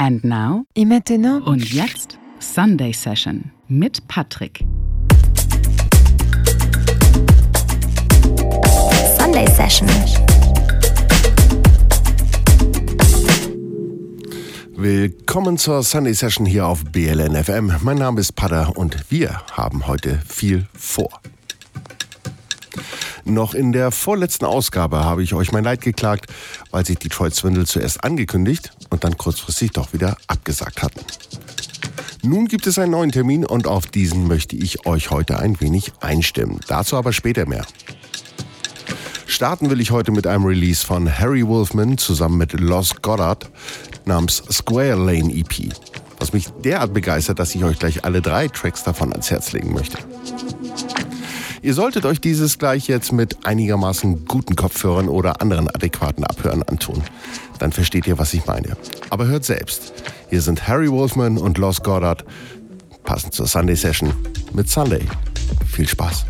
And now Et maintenant und jetzt Sunday Session mit Patrick. Sunday Session. Willkommen zur Sunday Session hier auf BLN FM. Mein Name ist Pada und wir haben heute viel vor. Noch in der vorletzten Ausgabe habe ich euch mein Leid geklagt, weil sich Detroit Swindle zuerst angekündigt und dann kurzfristig doch wieder abgesagt hatten. Nun gibt es einen neuen Termin und auf diesen möchte ich euch heute ein wenig einstimmen. Dazu aber später mehr. Starten will ich heute mit einem Release von Harry Wolfman zusammen mit Lost Goddard namens Square Lane EP, was mich derart begeistert, dass ich euch gleich alle drei Tracks davon ans Herz legen möchte. Ihr solltet euch dieses gleich jetzt mit einigermaßen guten Kopfhörern oder anderen adäquaten Abhören antun. Dann versteht ihr, was ich meine. Aber hört selbst. Hier sind Harry Wolfman und Lost Goddard, passend zur Sunday Session mit Sunday. Viel Spaß.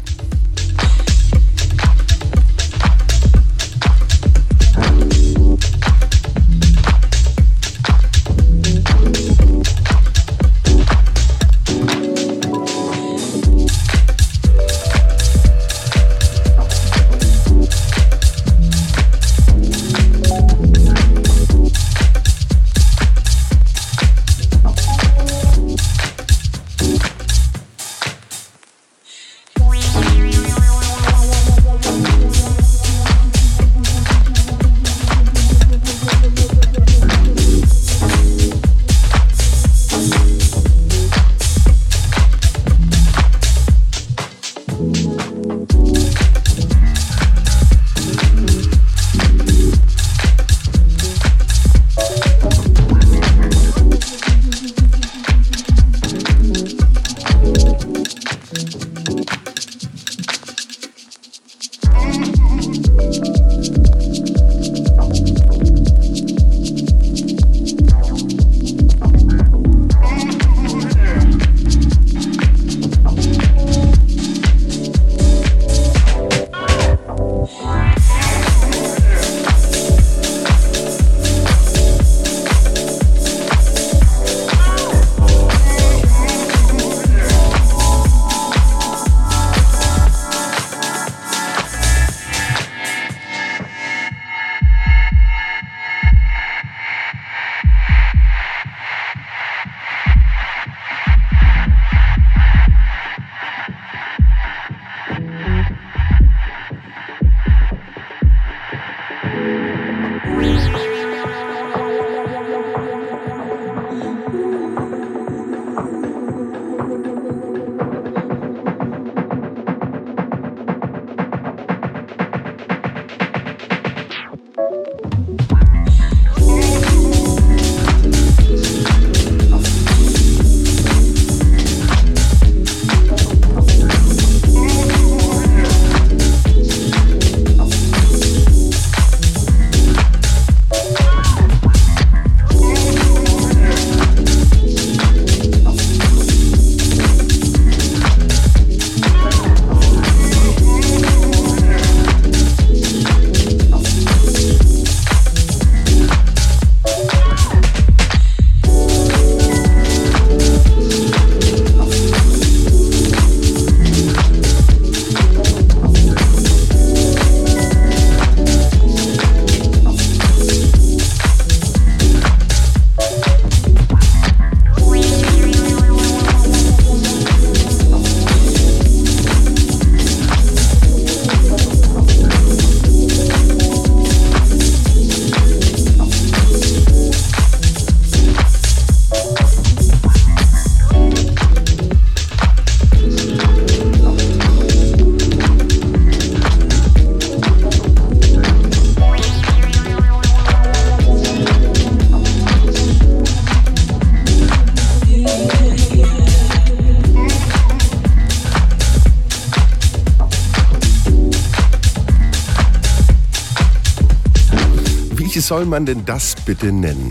Soll man denn das bitte nennen?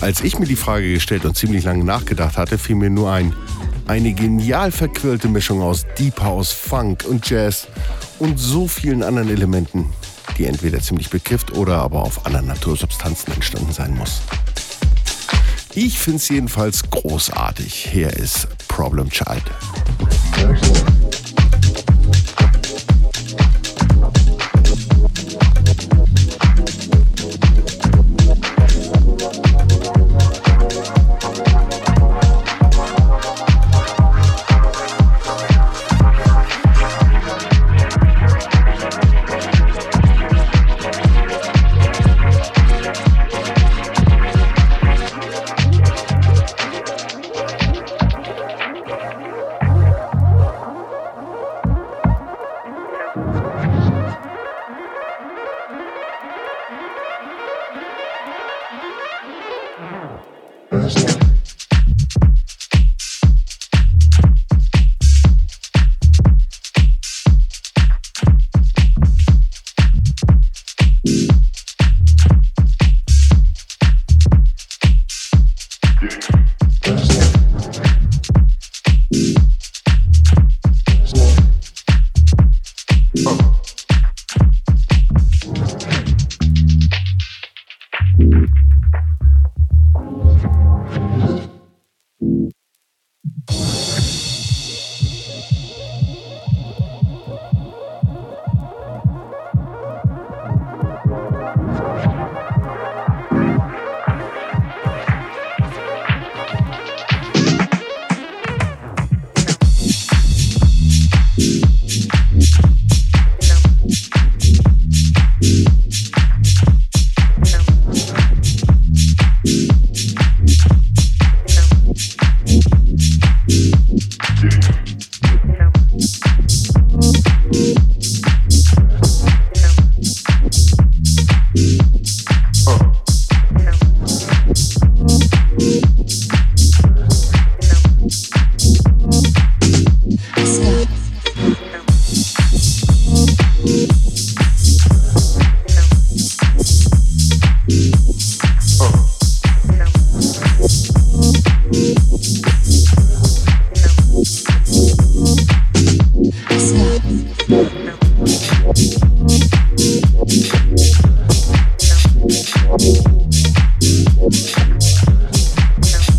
Als ich mir die Frage gestellt und ziemlich lange nachgedacht hatte, fiel mir nur ein, eine genial verquirlte Mischung aus Deep House, Funk und Jazz und so vielen anderen Elementen, die entweder ziemlich bekifft oder aber auf anderen Natursubstanzen entstanden sein muss. Ich finde es jedenfalls großartig. Hier ist Problem Child. you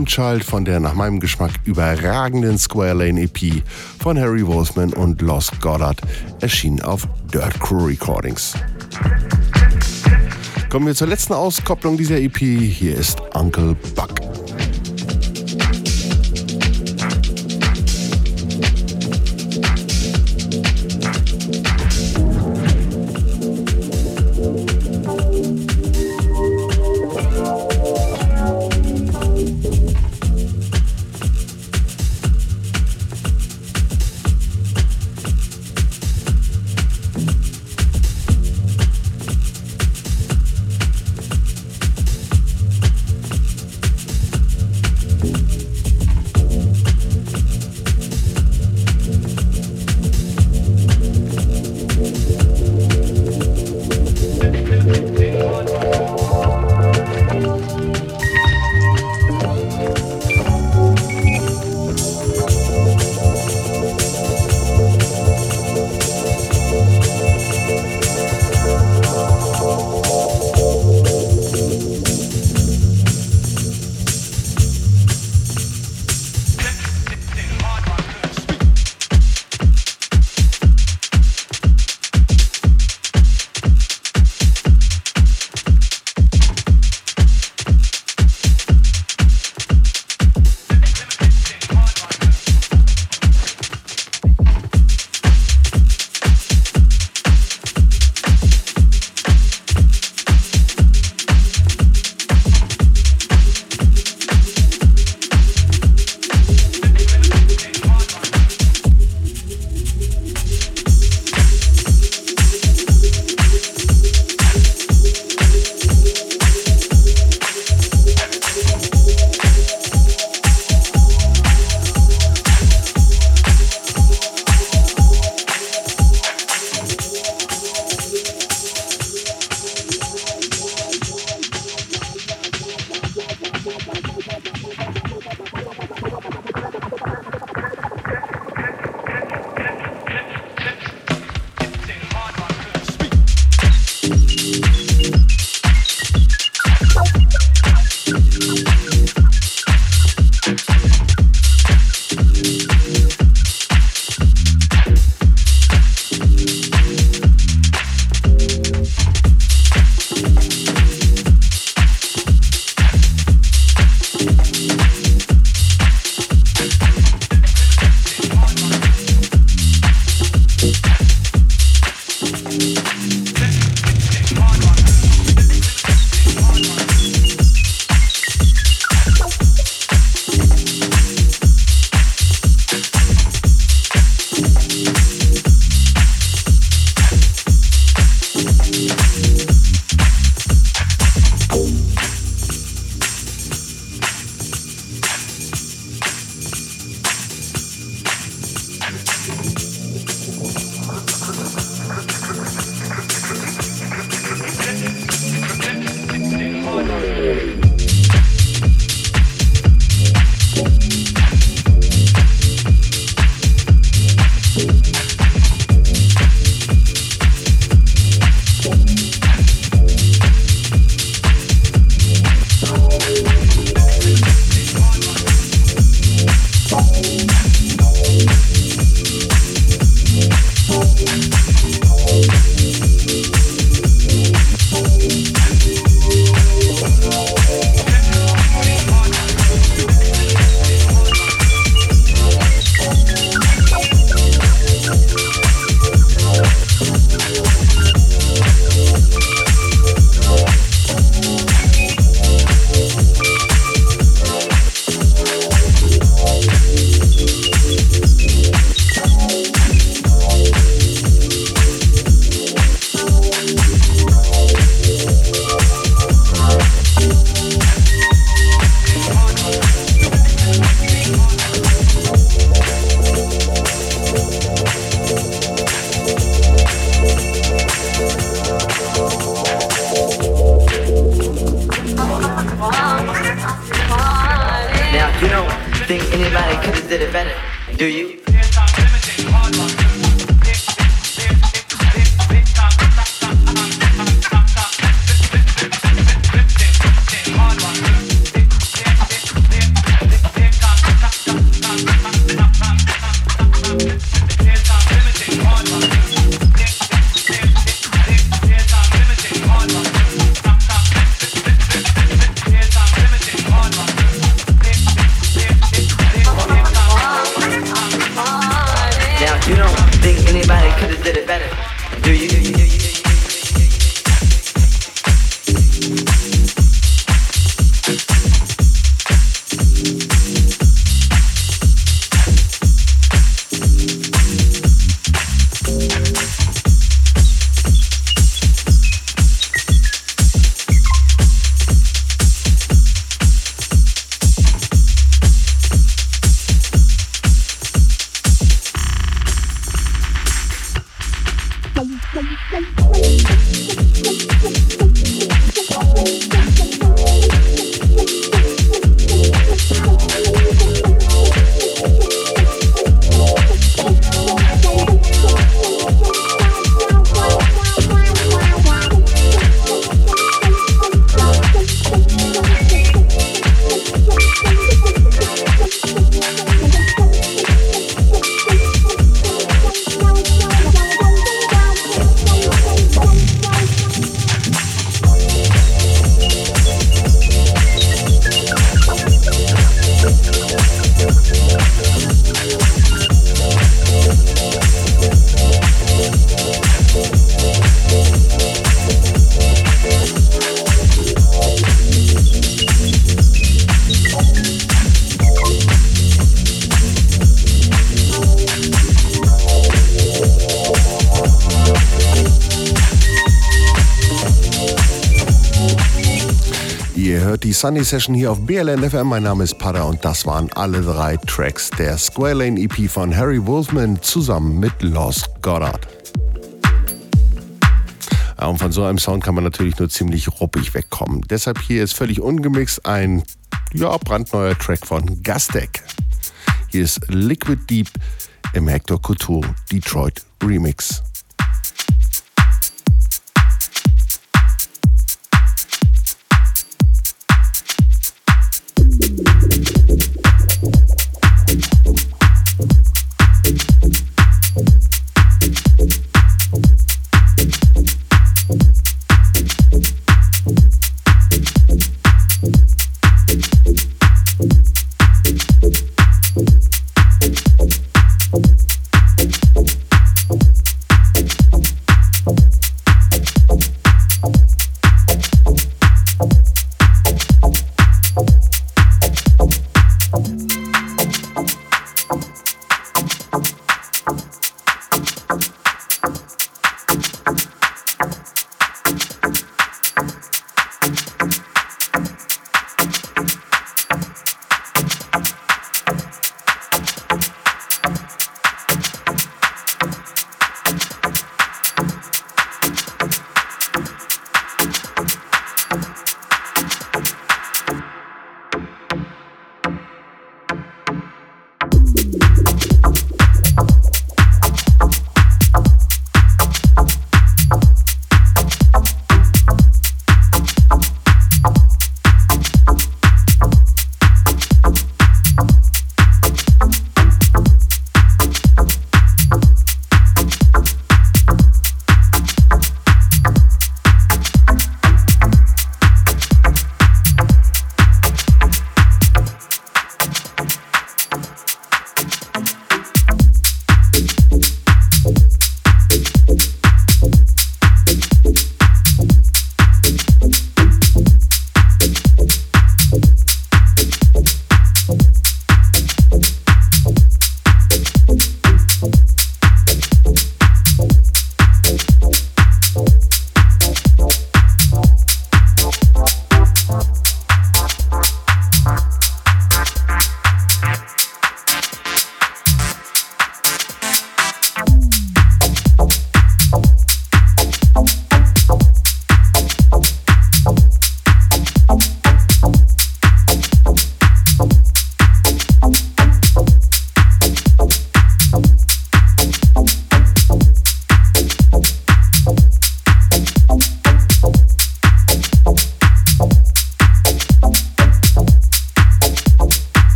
Problem Child von der nach meinem Geschmack überragenden Square Lane EP von Harry Wolfman und Lost Goddard, erschienen auf Dirt Crew Recordings. Kommen wir zur letzten Auskopplung dieser EP. Hier ist Uncle Sunday Session hier auf BLN FM. Mein Name ist Pada und das waren alle drei Tracks der Square Lane EP von Harry Wolfman zusammen mit Lost Goddard. Und von so einem Sound kann man natürlich nur ziemlich ruppig wegkommen. Deshalb hier ist völlig ungemixt ein ja, brandneuer Track von Gastec. Hier ist Liquid Deep im Hector Couture Detroit Remix. Thank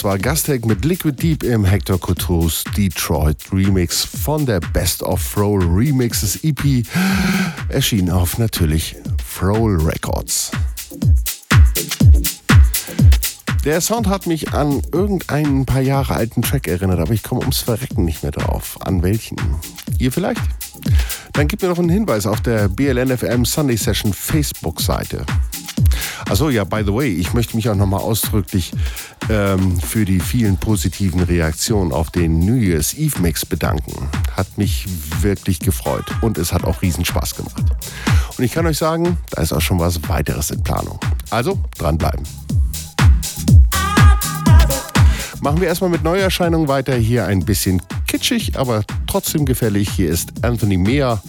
Das war Gastec mit Liquid Deep im Hector Couture's Detroit Remix von der Best of Froll Remixes EP. Erschien auf natürlich Froll Records. Der Sound hat mich an irgendeinen paar Jahre alten Track erinnert, aber ich komme ums Verrecken nicht mehr drauf. An welchen? Ihr vielleicht? Dann gib mir noch einen Hinweis auf der BLNFM Sunday Session Facebook-Seite. Achso, ja, by the way, ich möchte mich auch nochmal ausdrücklich ähm, für die vielen positiven Reaktionen auf den New Year's Eve Mix bedanken. Hat mich wirklich gefreut und es hat auch riesen Spaß gemacht. Und ich kann euch sagen, da ist auch schon was weiteres in Planung. Also dranbleiben. Machen wir erstmal mit Neuerscheinungen weiter. Hier ein bisschen kitschig, aber trotzdem gefällig. Hier ist Anthony Mea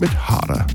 mit Harder.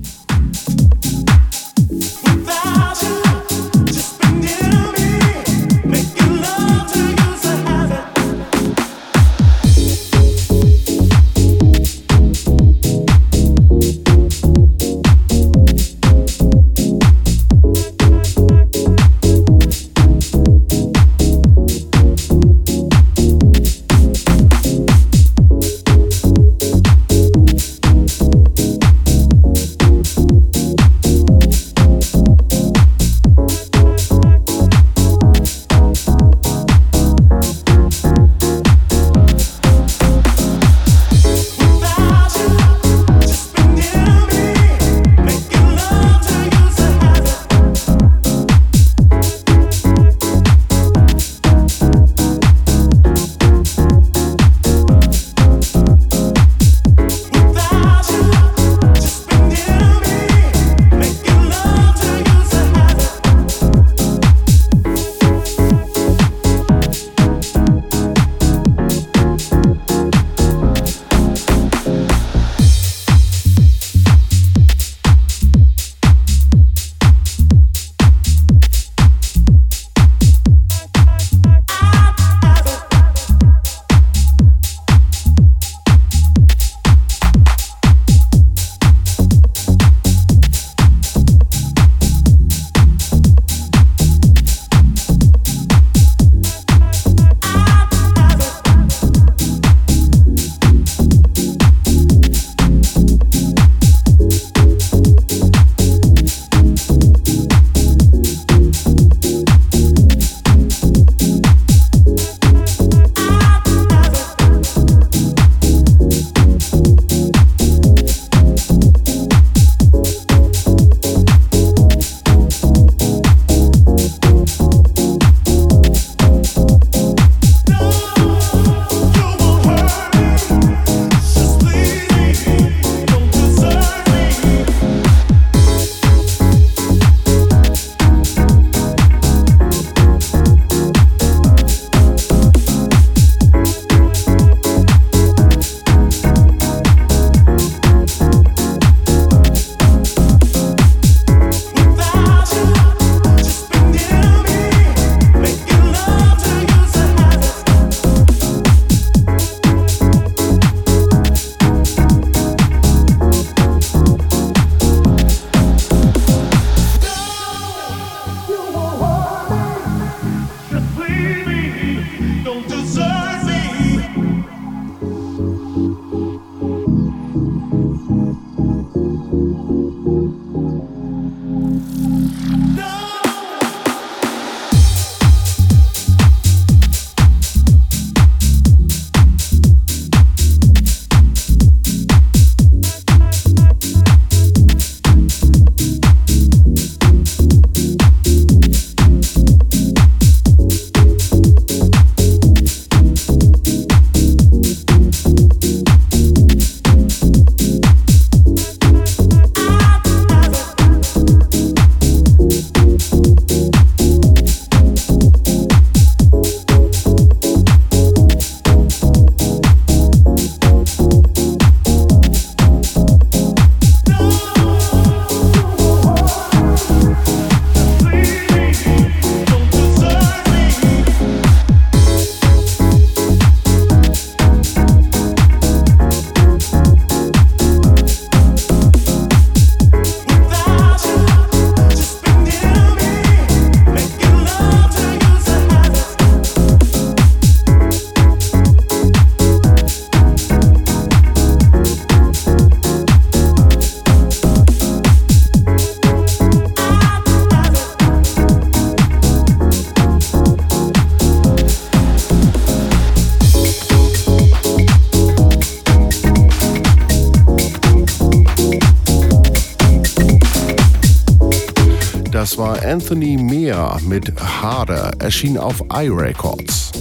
Anthony Mea mit Harder erschien auf iRecords.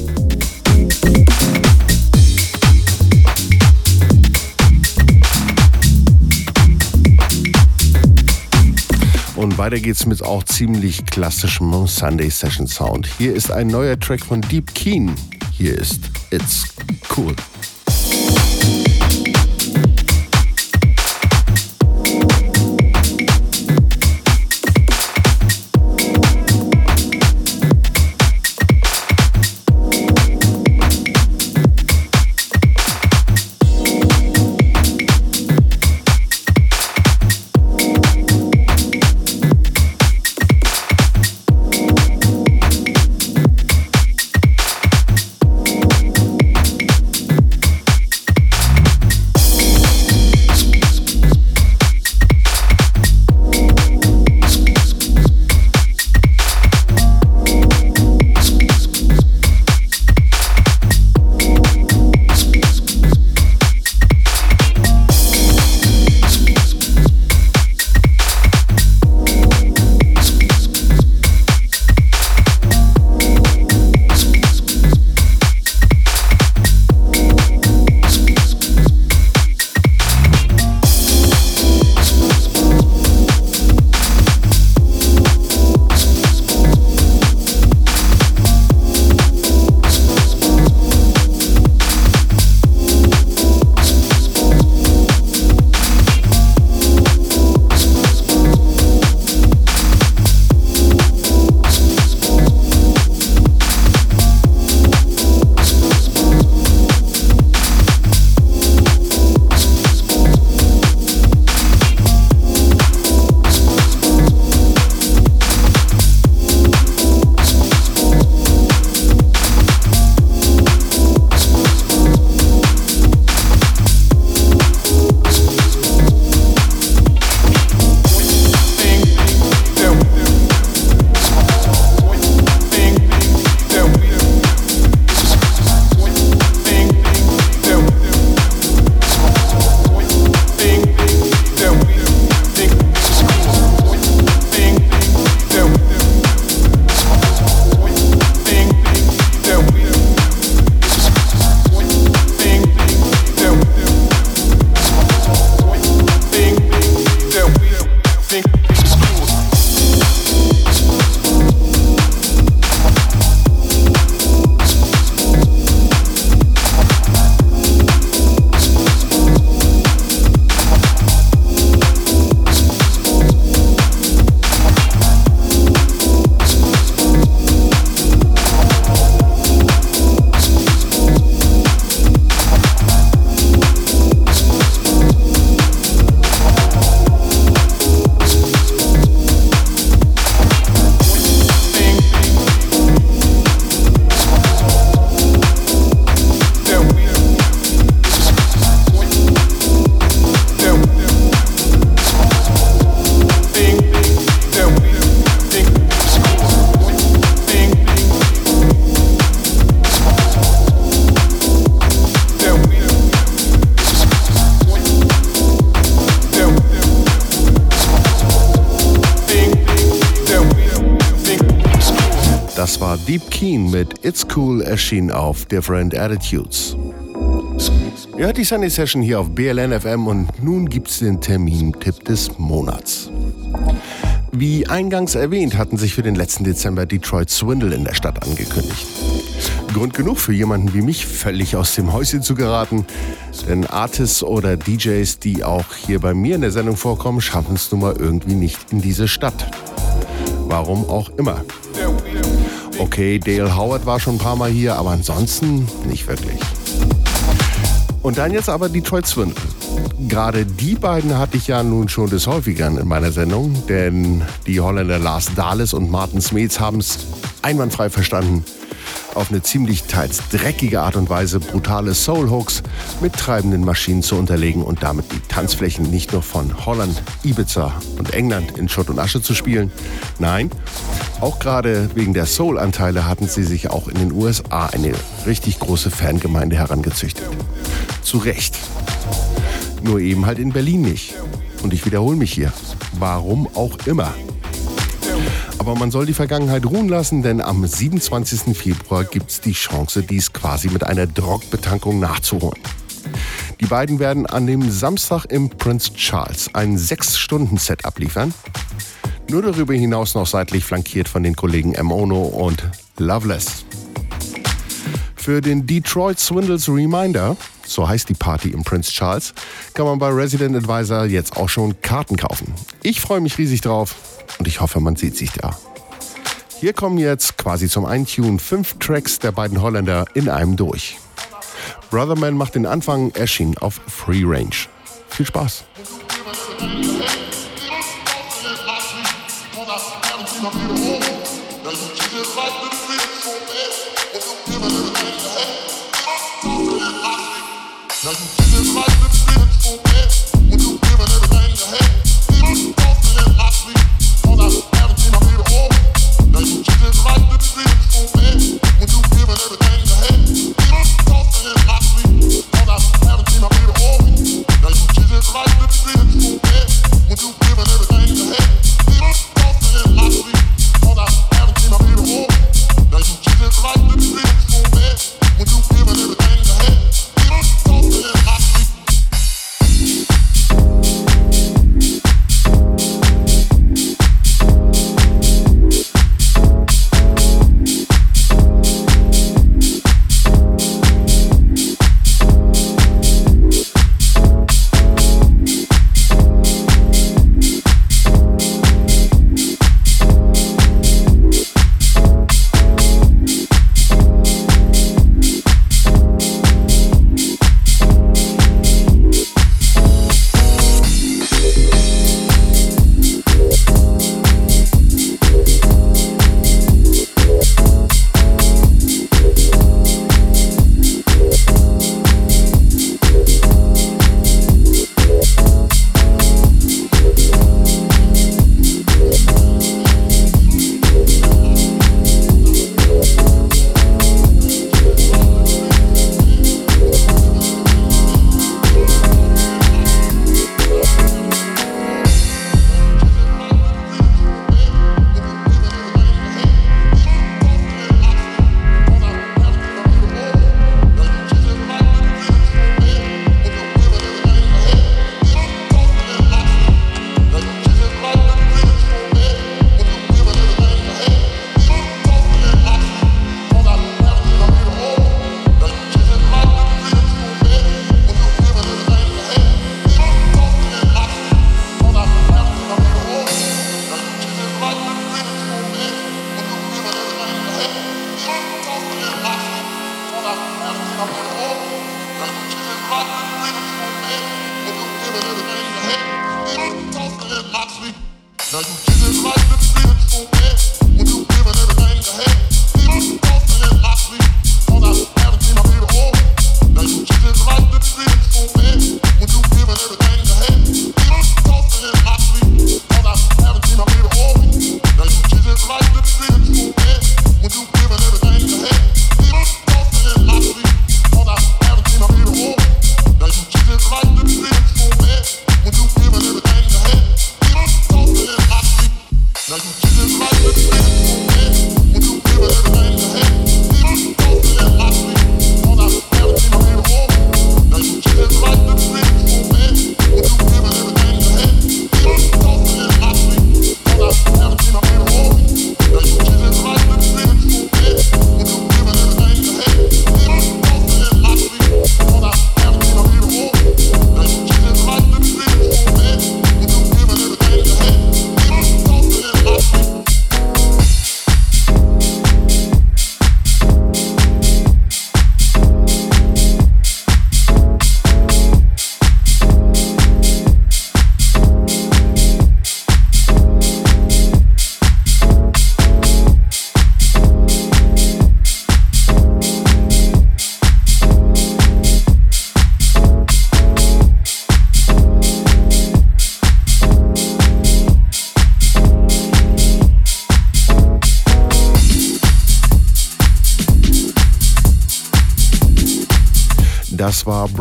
Und weiter geht's mit auch ziemlich klassischem Sunday Session Sound. Hier ist ein neuer Track von Deep Keen. Hier ist It's Cool. Deep Keen mit It's Cool erschien auf Different Attitudes. Ihr hört die Sunday Session hier auf BLN FM und nun gibt's den Termin-Tipp des Monats. Wie eingangs erwähnt, hatten sich für den letzten Dezember Detroit Swindle in der Stadt angekündigt. Grund genug für jemanden wie mich, völlig aus dem Häuschen zu geraten. Denn Artists oder DJs, die auch hier bei mir in der Sendung vorkommen, schaffen es nun mal irgendwie nicht in diese Stadt. Warum auch immer. Okay, Dale Howard war schon ein paar Mal hier, aber ansonsten nicht wirklich. Und dann jetzt aber Detroit Swindle. Gerade die beiden hatte ich ja nun schon des Häufigeren in meiner Sendung, denn die Holländer Lars Dahles und Martin Smeets haben es einwandfrei verstanden, auf eine ziemlich teils dreckige Art und Weise brutale Soul-Hooks mit treibenden Maschinen zu unterlegen und damit die Tanzflächen nicht nur von Holland, Ibiza und England in Schutt und Asche zu spielen. Nein, auch gerade wegen der Soul-Anteile hatten sie sich auch in den USA eine richtig große Fangemeinde herangezüchtet. Zu Recht. Nur eben halt in Berlin nicht. Und ich wiederhole mich hier. Warum auch immer. Aber man soll die Vergangenheit ruhen lassen, denn am 27. Februar gibt es die Chance, dies quasi mit einer Drogbetankung nachzuholen. Die beiden werden an dem Samstag im Prince Charles ein 6-Stunden-Set abliefern. Nur darüber hinaus noch seitlich flankiert von den Kollegen Emono und Loveless. Für den Detroit Swindles Reminder, so heißt die Party im Prince Charles, kann man bei Resident Advisor jetzt auch schon Karten kaufen. Ich freue mich riesig drauf und ich hoffe, man sieht sich da. Hier kommen jetzt quasi zum Eintune fünf Tracks der beiden Holländer in einem durch. Brotherman macht den Anfang, erschien auf Free Range. Viel Spaß!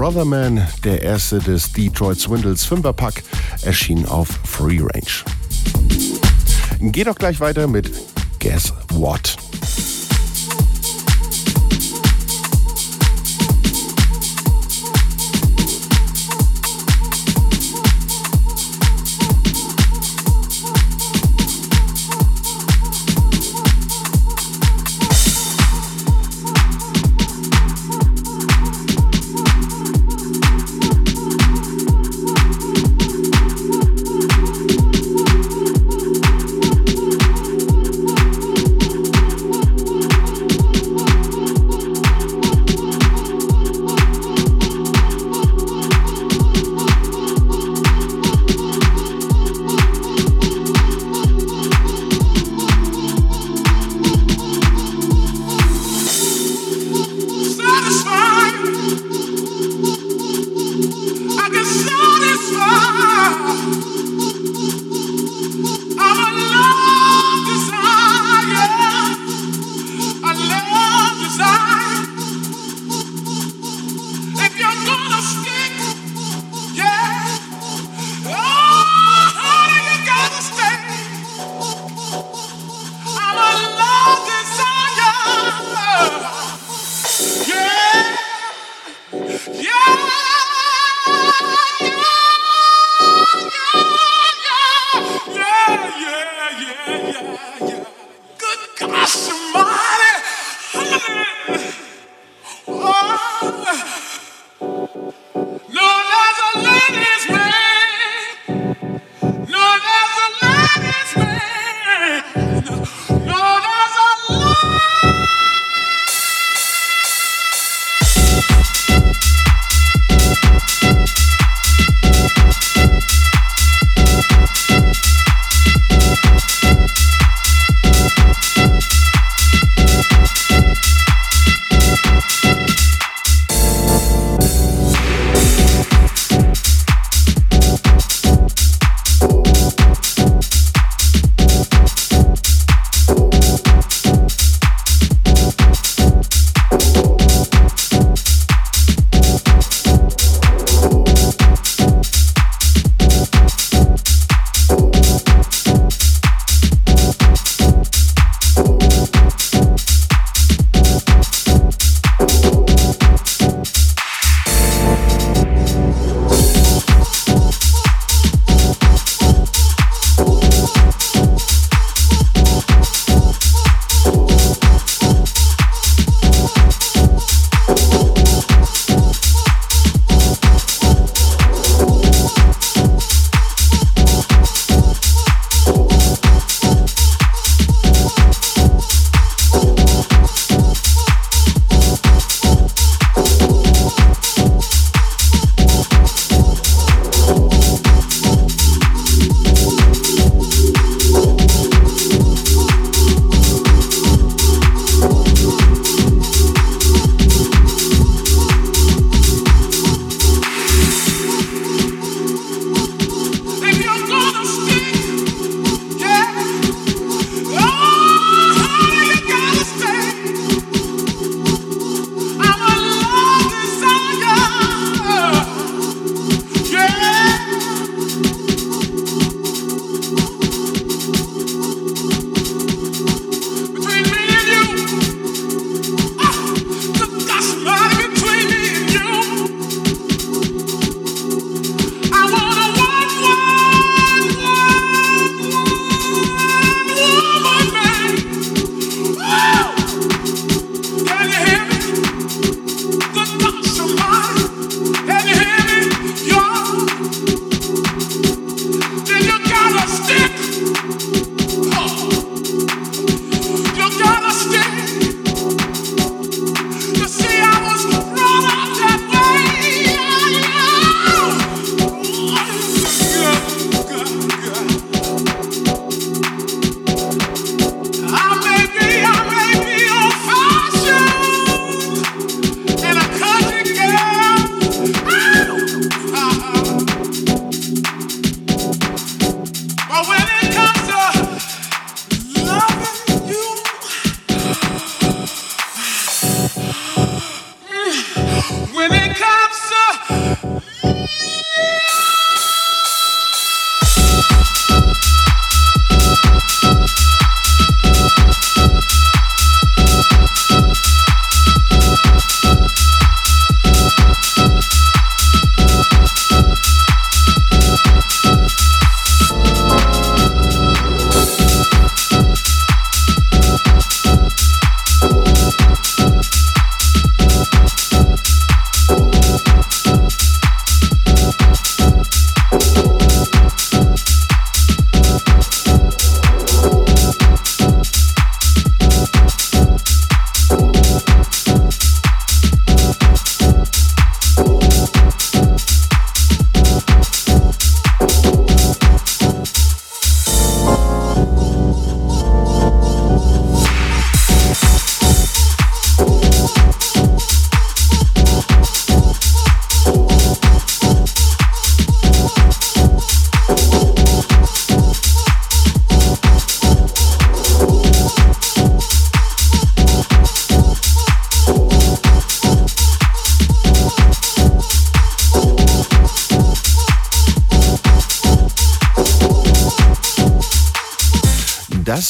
Brotherman, der erste des Detroit Swindles Fünferpack, erschien auf Free Range. Geht doch gleich weiter mit Guess What?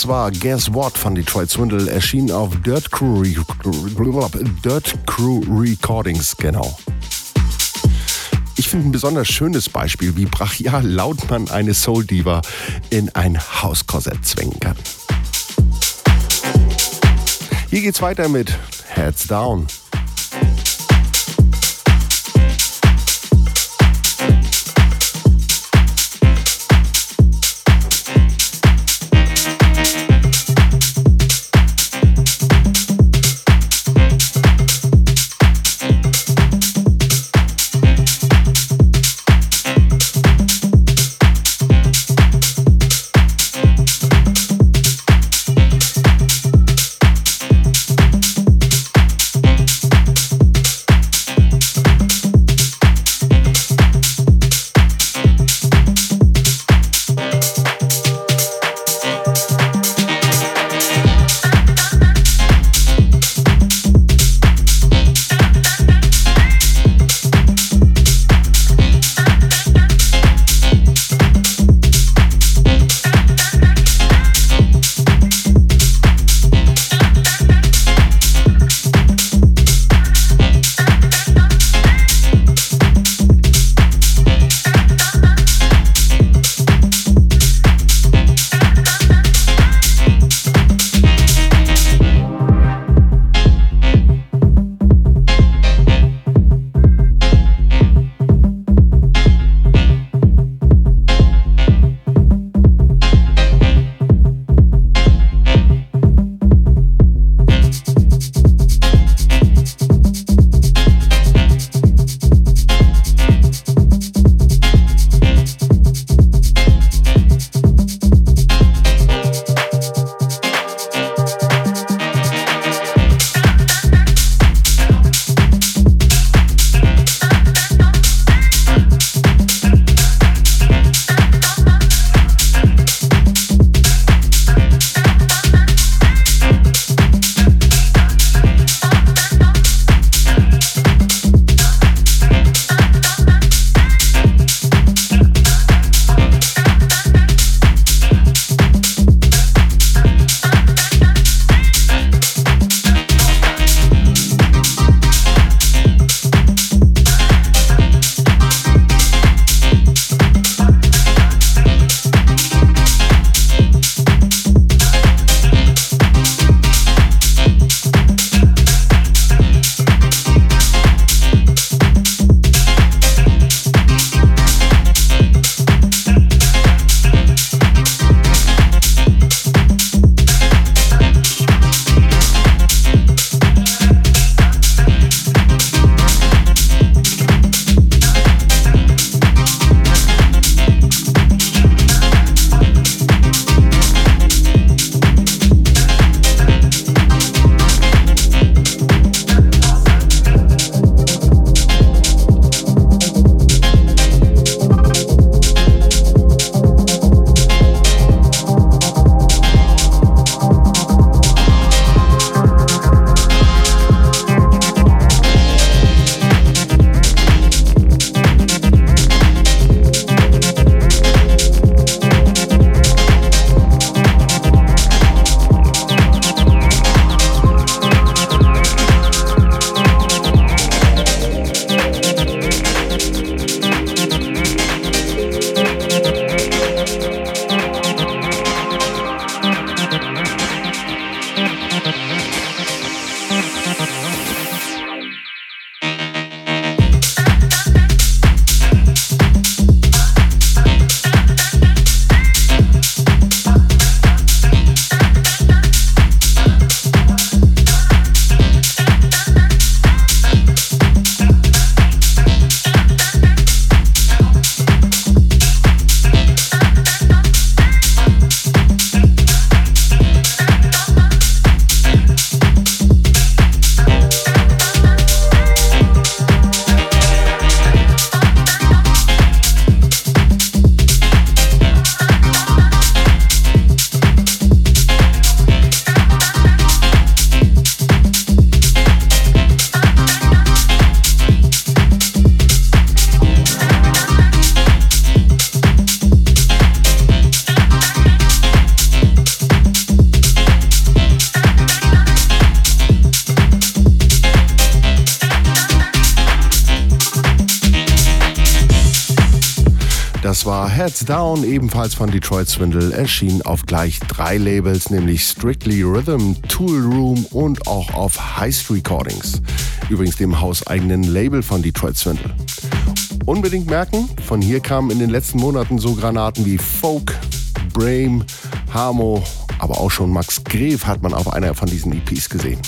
Das war Guess What von Detroit Swindle, erschienen auf Dirt Crew, Re Dirt Crew Recordings, genau. Ich finde ein besonders schönes Beispiel, wie brachial laut man eine Soul Diva in ein Hauskorsett zwingen kann. Hier geht's weiter mit Heads Down. Down, ebenfalls von Detroit Swindle, erschien auf gleich drei Labels, nämlich Strictly Rhythm, Tool Room und auch auf Heist Recordings. Übrigens dem hauseigenen Label von Detroit Swindle. Unbedingt merken, von hier kamen in den letzten Monaten so Granaten wie Folk, Brame, Hamo, aber auch schon Max Greve hat man auf einer von diesen EPs gesehen.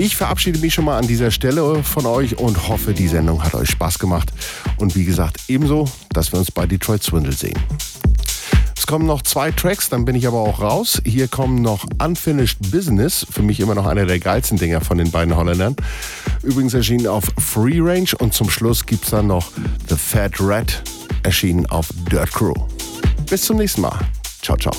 Ich verabschiede mich schon mal an dieser Stelle von euch und hoffe, die Sendung hat euch Spaß gemacht. Und wie gesagt, ebenso, dass wir uns bei Detroit Swindle sehen. Es kommen noch zwei Tracks, dann bin ich aber auch raus. Hier kommen noch Unfinished Business, für mich immer noch einer der geilsten Dinger von den beiden Holländern. Übrigens erschienen auf Free Range und zum Schluss gibt es dann noch The Fat Rat, erschienen auf Dirt Crew. Bis zum nächsten Mal. Ciao, ciao.